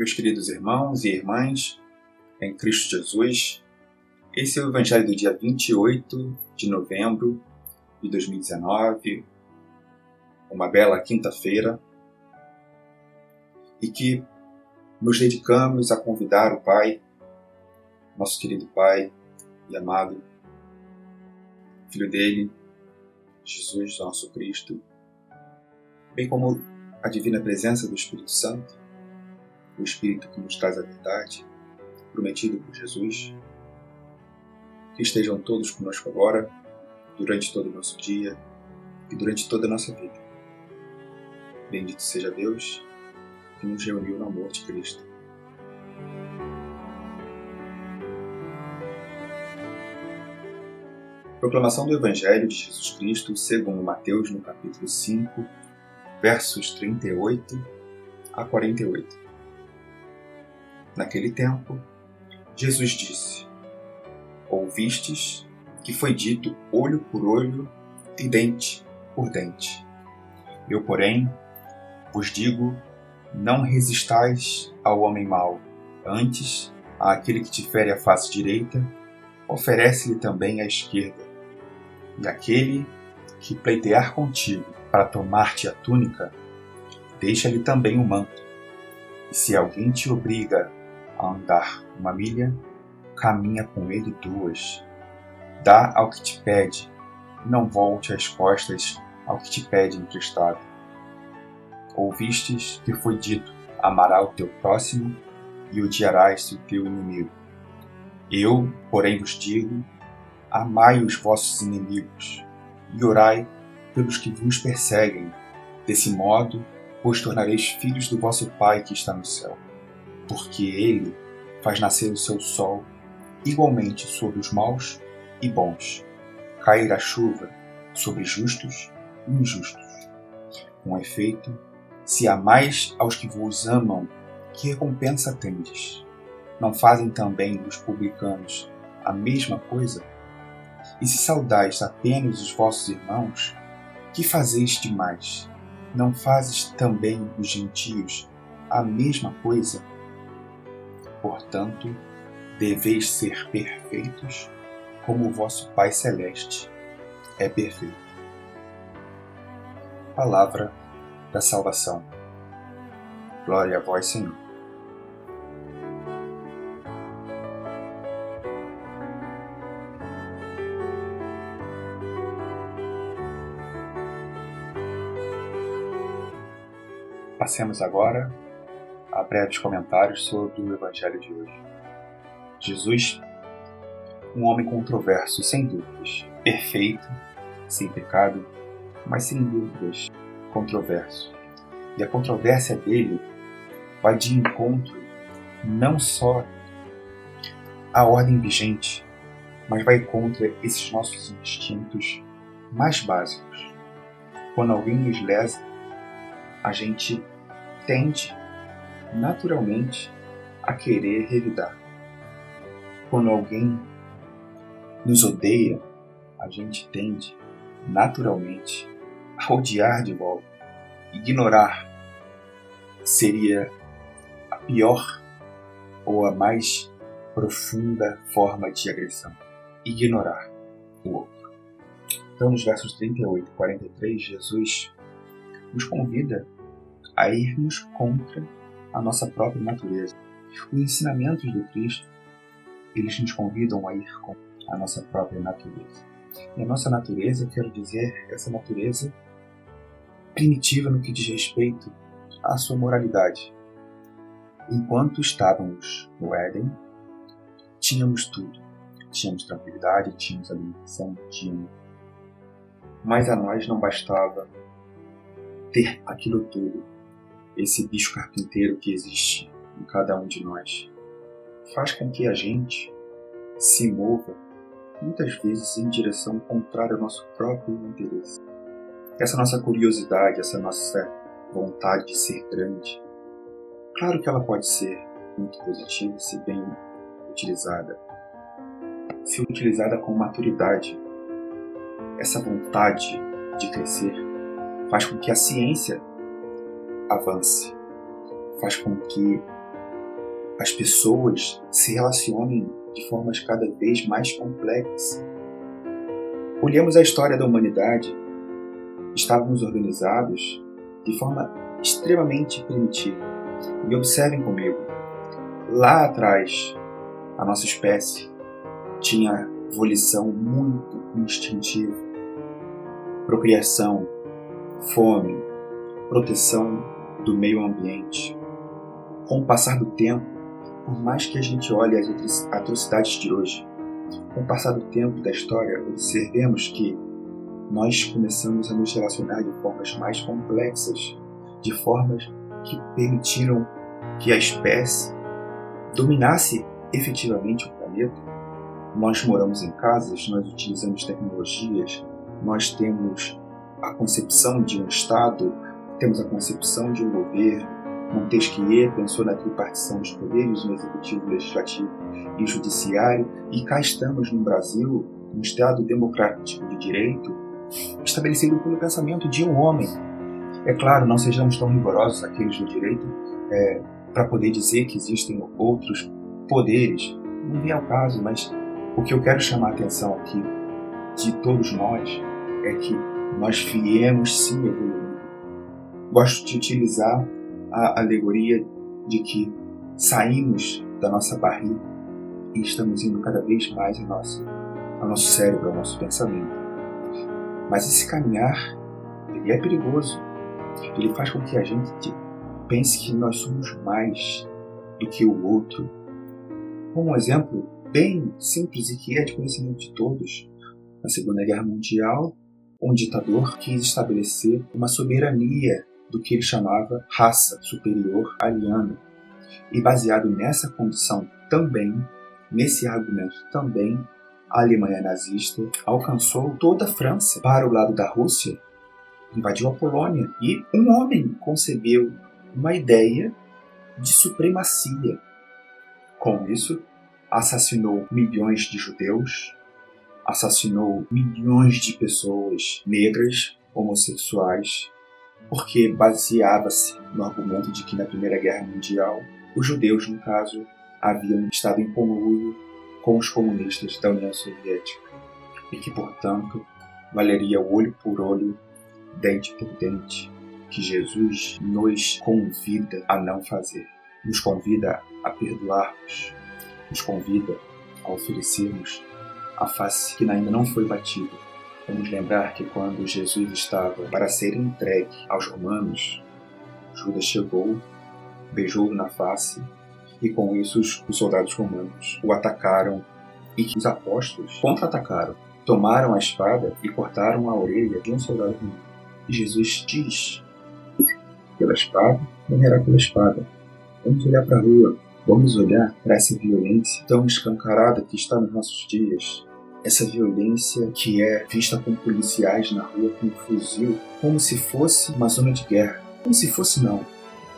Meus queridos irmãos e irmãs, em Cristo Jesus, esse é o Evangelho do dia 28 de novembro de 2019, uma bela quinta-feira, e que nos dedicamos a convidar o Pai, nosso querido Pai e amado, Filho dele, Jesus, nosso Cristo, bem como a divina presença do Espírito Santo, o Espírito que nos traz a verdade, prometido por Jesus, que estejam todos conosco agora, durante todo o nosso dia e durante toda a nossa vida. Bendito seja Deus que nos reuniu no amor de Cristo. Proclamação do Evangelho de Jesus Cristo segundo Mateus no capítulo 5, versos 38 a 48. Naquele tempo, Jesus disse: Ouvistes que foi dito olho por olho e dente por dente. Eu, porém, vos digo: não resistais ao homem mau, antes, àquele que te fere a face direita, oferece-lhe também a esquerda. E aquele que pleitear contigo para tomar-te a túnica, deixa-lhe também o manto. E se alguém te obriga a andar uma milha, caminha com ele duas. Dá ao que te pede, não volte as costas ao que te pede emprestado. Ouvistes que foi dito: amará o teu próximo e odiarás o teu inimigo. Eu, porém, vos digo: amai os vossos inimigos e orai pelos que vos perseguem. Desse modo, vos tornareis filhos do vosso Pai que está no céu, porque Ele faz nascer o seu sol igualmente sobre os maus e bons, cair a chuva sobre justos e injustos. Com efeito, se amais aos que vos amam, que recompensa tendes? Não fazem também os publicanos a mesma coisa? E se saudais apenas os vossos irmãos, que fazeis demais? Não fazes também os gentios a mesma coisa? Portanto, deveis ser perfeitos, como o vosso Pai Celeste é perfeito. Palavra da salvação. Glória a vós, Senhor. Passemos agora breves comentários sobre o Evangelho de hoje. Jesus, um homem controverso, sem dúvidas, perfeito, sem pecado, mas sem dúvidas controverso. E a controvérsia dele vai de encontro não só à ordem vigente, mas vai contra esses nossos instintos mais básicos. Quando alguém nos lesa, a gente tende naturalmente a querer revidar. Quando alguém nos odeia, a gente tende naturalmente a odiar de volta. Ignorar seria a pior ou a mais profunda forma de agressão. Ignorar o outro. Então, nos versos 38 e 43, Jesus nos convida a irmos contra a nossa própria natureza. Os ensinamentos do Cristo, eles nos convidam a ir contra a nossa própria natureza. E a nossa natureza, quero dizer, essa natureza primitiva no que diz respeito à sua moralidade. Enquanto estávamos no Éden, tínhamos tudo. Tínhamos tranquilidade, tínhamos alimentação, tínhamos. Mas a nós não bastava ter aquilo tudo, esse bicho carpinteiro que existe em cada um de nós. Faz com que a gente se mova muitas vezes em direção contrária ao nosso próprio interesse. Essa nossa curiosidade, essa nossa vontade de ser grande, claro que ela pode ser muito positiva se bem utilizada. Se utilizada com maturidade, essa vontade de crescer faz com que a ciência avance, faz com que as pessoas se relacionem de formas cada vez mais complexas. Olhamos a história da humanidade, estávamos organizados de forma extremamente primitiva. E observem comigo, lá atrás, a nossa espécie tinha volição muito instintiva, procriação, fome, proteção do meio ambiente. Com o passar do tempo, por mais que a gente olhe as atrocidades de hoje, com o passar do tempo da história, observemos que nós começamos a nos relacionar de formas mais complexas, de formas que permitiram que a espécie dominasse efetivamente o planeta. Nós moramos em casas, nós utilizamos tecnologias, nós temos a concepção de um Estado, temos a concepção de um governo. Montesquieu pensou na tripartição dos poderes, no executivo, legislativo e judiciário, e cá estamos no Brasil, um Estado democrático de direito, estabelecido pelo pensamento de um homem. É claro, não sejamos tão rigorosos aqueles do direito é, para poder dizer que existem outros poderes. Não vem ao caso, mas o que eu quero chamar a atenção aqui de todos nós é que nós viemos sim evoluindo. Gosto de utilizar a alegoria de que saímos da nossa barriga e estamos indo cada vez mais ao nosso, ao nosso cérebro, ao nosso pensamento. Mas esse caminhar, ele é perigoso. Ele faz com que a gente pense que nós somos mais do que o outro. Um exemplo bem simples e que é de conhecimento de todos, na Segunda Guerra Mundial, um ditador quis estabelecer uma soberania do que ele chamava raça superior ariana. E baseado nessa condição também, nesse argumento também, a Alemanha nazista alcançou toda a França para o lado da Rússia, invadiu a Polônia e um homem concebeu uma ideia de supremacia. Com isso, assassinou milhões de judeus, assassinou milhões de pessoas negras, homossexuais, porque baseava-se no argumento de que na Primeira Guerra Mundial os judeus, no caso, haviam estado em conluio com os comunistas da União Soviética e que, portanto, valeria olho por olho, dente por dente, que Jesus nos convida a não fazer. Nos convida a perdoarmos, nos convida a oferecermos a face que ainda não foi batida. Vamos lembrar que quando Jesus estava para ser entregue aos romanos, Judas chegou, beijou-o na face e com isso os, os soldados romanos o atacaram e que os apóstolos contra-atacaram, tomaram a espada e cortaram a orelha de um soldado romano. E Jesus diz: pela espada, morrerá pela espada. Vamos olhar para a rua, vamos olhar para essa violência tão escancarada que está nos nossos dias. Essa violência que é vista com policiais na rua com um fuzil, como se fosse uma zona de guerra. Como se fosse, não.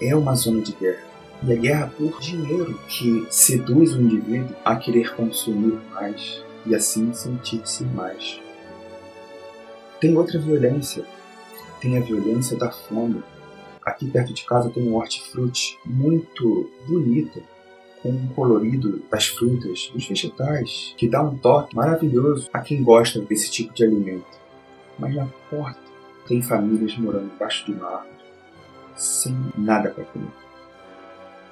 É uma zona de guerra e a guerra por dinheiro que seduz o indivíduo a querer consumir mais e assim sentir-se mais. Tem outra violência, tem a violência da fome. Aqui perto de casa tem um hortifruti muito bonito, com um colorido das frutas, dos vegetais, que dá um toque maravilhoso a quem gosta desse tipo de alimento. Mas na porta tem famílias morando embaixo de uma árvore, sem nada para comer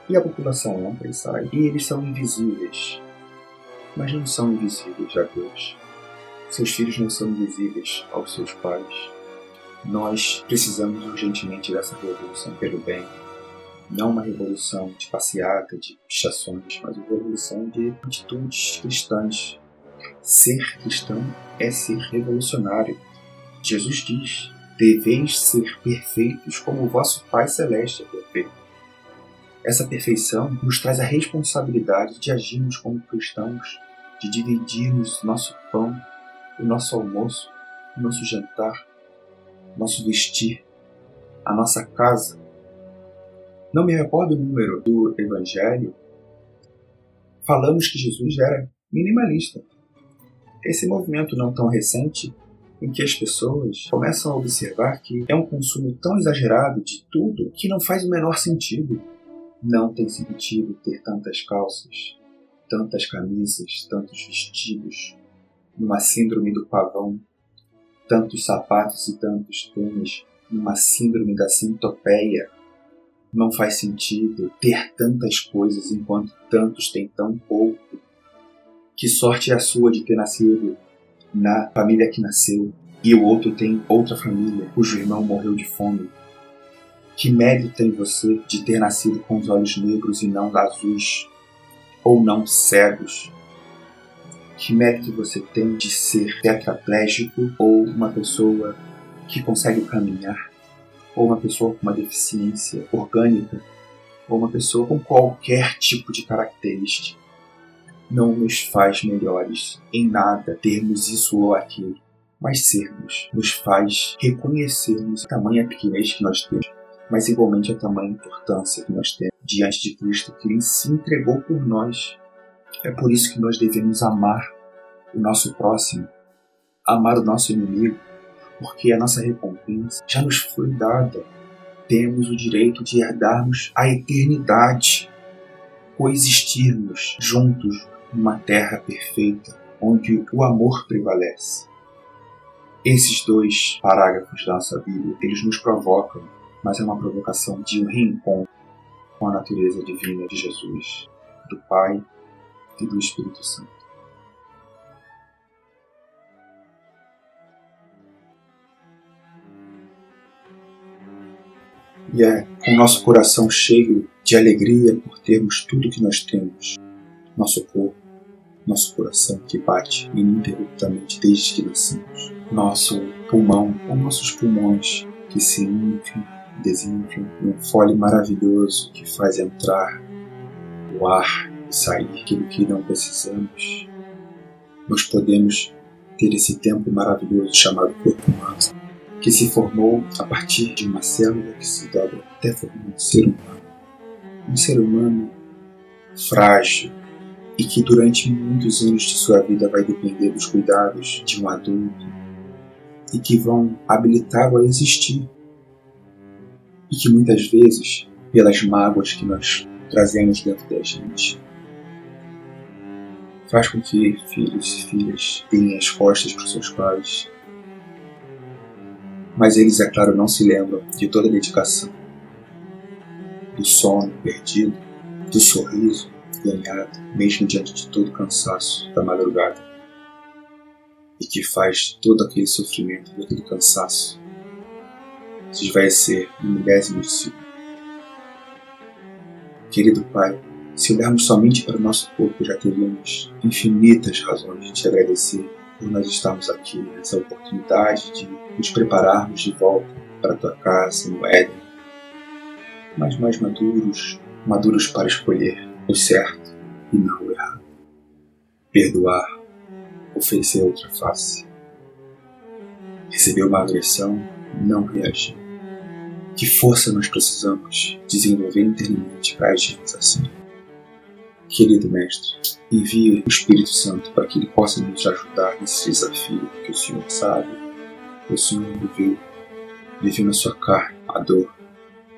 e a população entra e sai, e eles são invisíveis. Mas não são invisíveis a Deus. Seus filhos não são invisíveis aos seus pais. Nós precisamos urgentemente dessa revolução pelo bem. Não uma revolução de passeata, de pichações, mas uma revolução de atitudes cristãs. Ser cristão é ser revolucionário. Jesus diz: deveis ser perfeitos como o vosso Pai Celeste é perfeito. Essa perfeição nos traz a responsabilidade de agirmos como cristãos, de dividirmos nosso pão, o nosso almoço, o nosso jantar, nosso vestir, a nossa casa. Não me recordo o número do Evangelho. Falamos que Jesus era minimalista. Esse movimento não tão recente em que as pessoas começam a observar que é um consumo tão exagerado de tudo que não faz o menor sentido Não tem sentido ter tantas calças, tantas camisas, tantos vestidos, numa síndrome do pavão, tantos sapatos e tantos tênis, numa síndrome da centopeia. Não faz sentido ter tantas coisas enquanto tantos têm tão pouco. Que sorte é a sua de ter nascido na família que nasceu e o outro tem outra família cujo irmão morreu de fome. Que mérito tem você de ter nascido com os olhos negros e não azuis, ou não cegos? Que mérito você tem de ser tetraplégico ou uma pessoa que consegue caminhar, ou uma pessoa com uma deficiência orgânica, ou uma pessoa com qualquer tipo de característica? Não nos faz melhores em nada termos isso ou aquilo, mas sermos nos faz reconhecermos a tamanha pequenez que nós temos, mas igualmente a tamanha importância que nós temos diante de Cristo que Ele se entregou por nós. É por isso que nós devemos amar o nosso próximo, amar o nosso inimigo, porque a nossa recompensa já nos foi dada. Temos o direito de herdarmos a eternidade, coexistirmos juntos numa terra perfeita, onde o amor prevalece. Esses dois parágrafos da nossa Bíblia, eles nos provocam, mas é uma provocação de um reencontro com a natureza divina de Jesus, do Pai e do Espírito Santo. E é com nosso coração cheio de alegria por termos tudo que nós temos, nosso corpo, nosso coração que bate ininterruptamente desde que nascemos, nosso pulmão ou nossos pulmões que se inflam desinflam, um fole maravilhoso que faz entrar o ar e sair aquilo que não precisamos. Nós podemos ter esse tempo maravilhoso chamado corpo humano, que se formou a partir de uma célula que se dobra até formar um ser humano. Um ser humano frágil e que durante muitos anos de sua vida vai depender dos cuidados de um adulto e que vão habilitá-lo a existir e que muitas vezes, pelas mágoas que nós trazemos dentro da gente, faz com que filhos e filhas deem as costas para os seus pais. Mas eles, é claro, não se lembram de toda a dedicação, do sono perdido, do sorriso ganhado, mesmo diante de todo o cansaço da madrugada, e que faz todo aquele sofrimento, todo aquele cansaço se esvaecer no milésimo de segundo. Querido Pai, se olharmos somente para o nosso corpo, já teríamos infinitas razões de te agradecer por nós estarmos aqui nessa oportunidade de nos prepararmos de volta para a tua casa no Éden, mas mais maduros, maduros para escolher o certo e não o errado, perdoar, oferecer outra face, receber uma agressão, não reagir. Que força nós precisamos desenvolver internamente para agirmos assim? Querido Mestre, envie o Espírito Santo para que ele possa nos ajudar nesse desafio que o Senhor sabe, o Senhor viveu, viveu na sua carne a dor,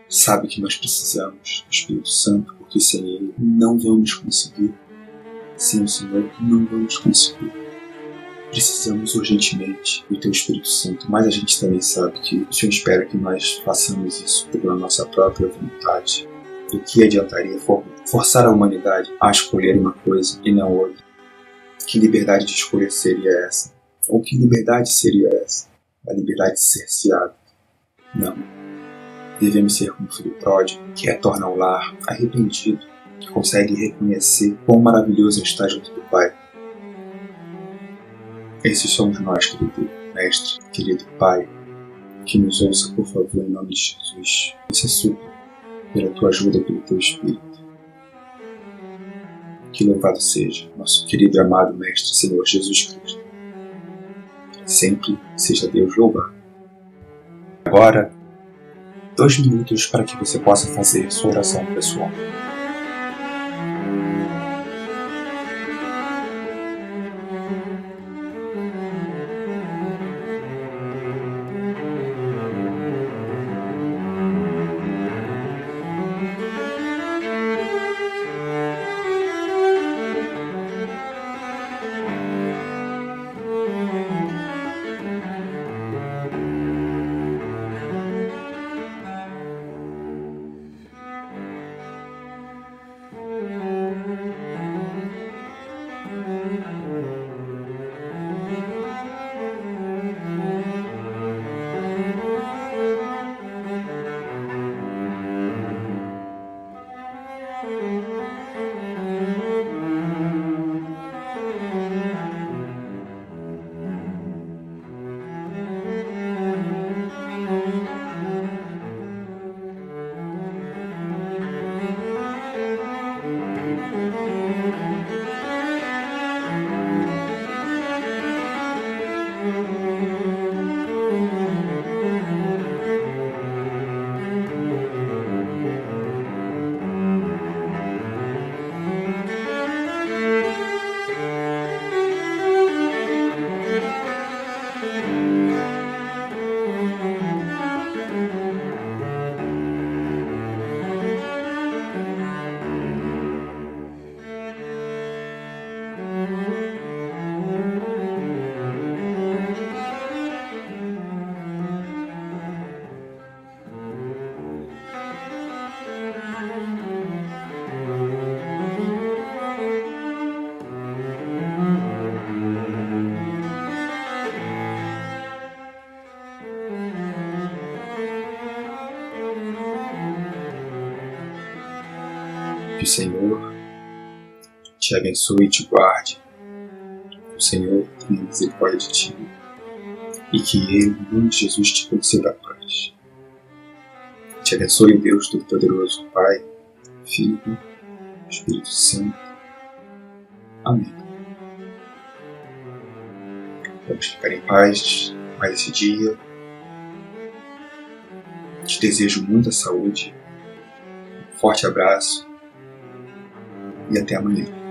sabe que nós precisamos do Espírito Santo, porque sem ele não vamos conseguir. Sem o Senhor não vamos conseguir precisamos urgentemente do Teu Espírito Santo, mas a gente também sabe que o Senhor espera que nós façamos isso pela nossa própria vontade. Do que adiantaria for forçar a humanidade a escolher uma coisa e não outra? Que liberdade de escolha seria essa? Ou que liberdade seria essa? A liberdade de ser cerceado? Não. Devemos ser como filho pródigo, que retorna ao lar arrependido, que consegue reconhecer quão maravilhoso é estar junto do Pai esses somos nós, querido Mestre, querido Pai, que nos ouça, por favor, em nome de Jesus. Essa súplica, pela tua ajuda, pelo teu Espírito. Que louvado seja nosso querido e amado Mestre, Senhor Jesus Cristo. Sempre seja Deus louvado. Agora, dois minutos para que você possa fazer sua oração pessoal. O Senhor te abençoe e te guarde. O Senhor tenha misericórdia de ti e que Ele, em nome de Jesus, te conceda a paz. Te abençoe o Deus Todo-Poderoso, Pai, Filho Espírito Santo. Amém. Vamos ficar em paz mais esse dia. Te desejo muita saúde, um forte abraço e até amanhã.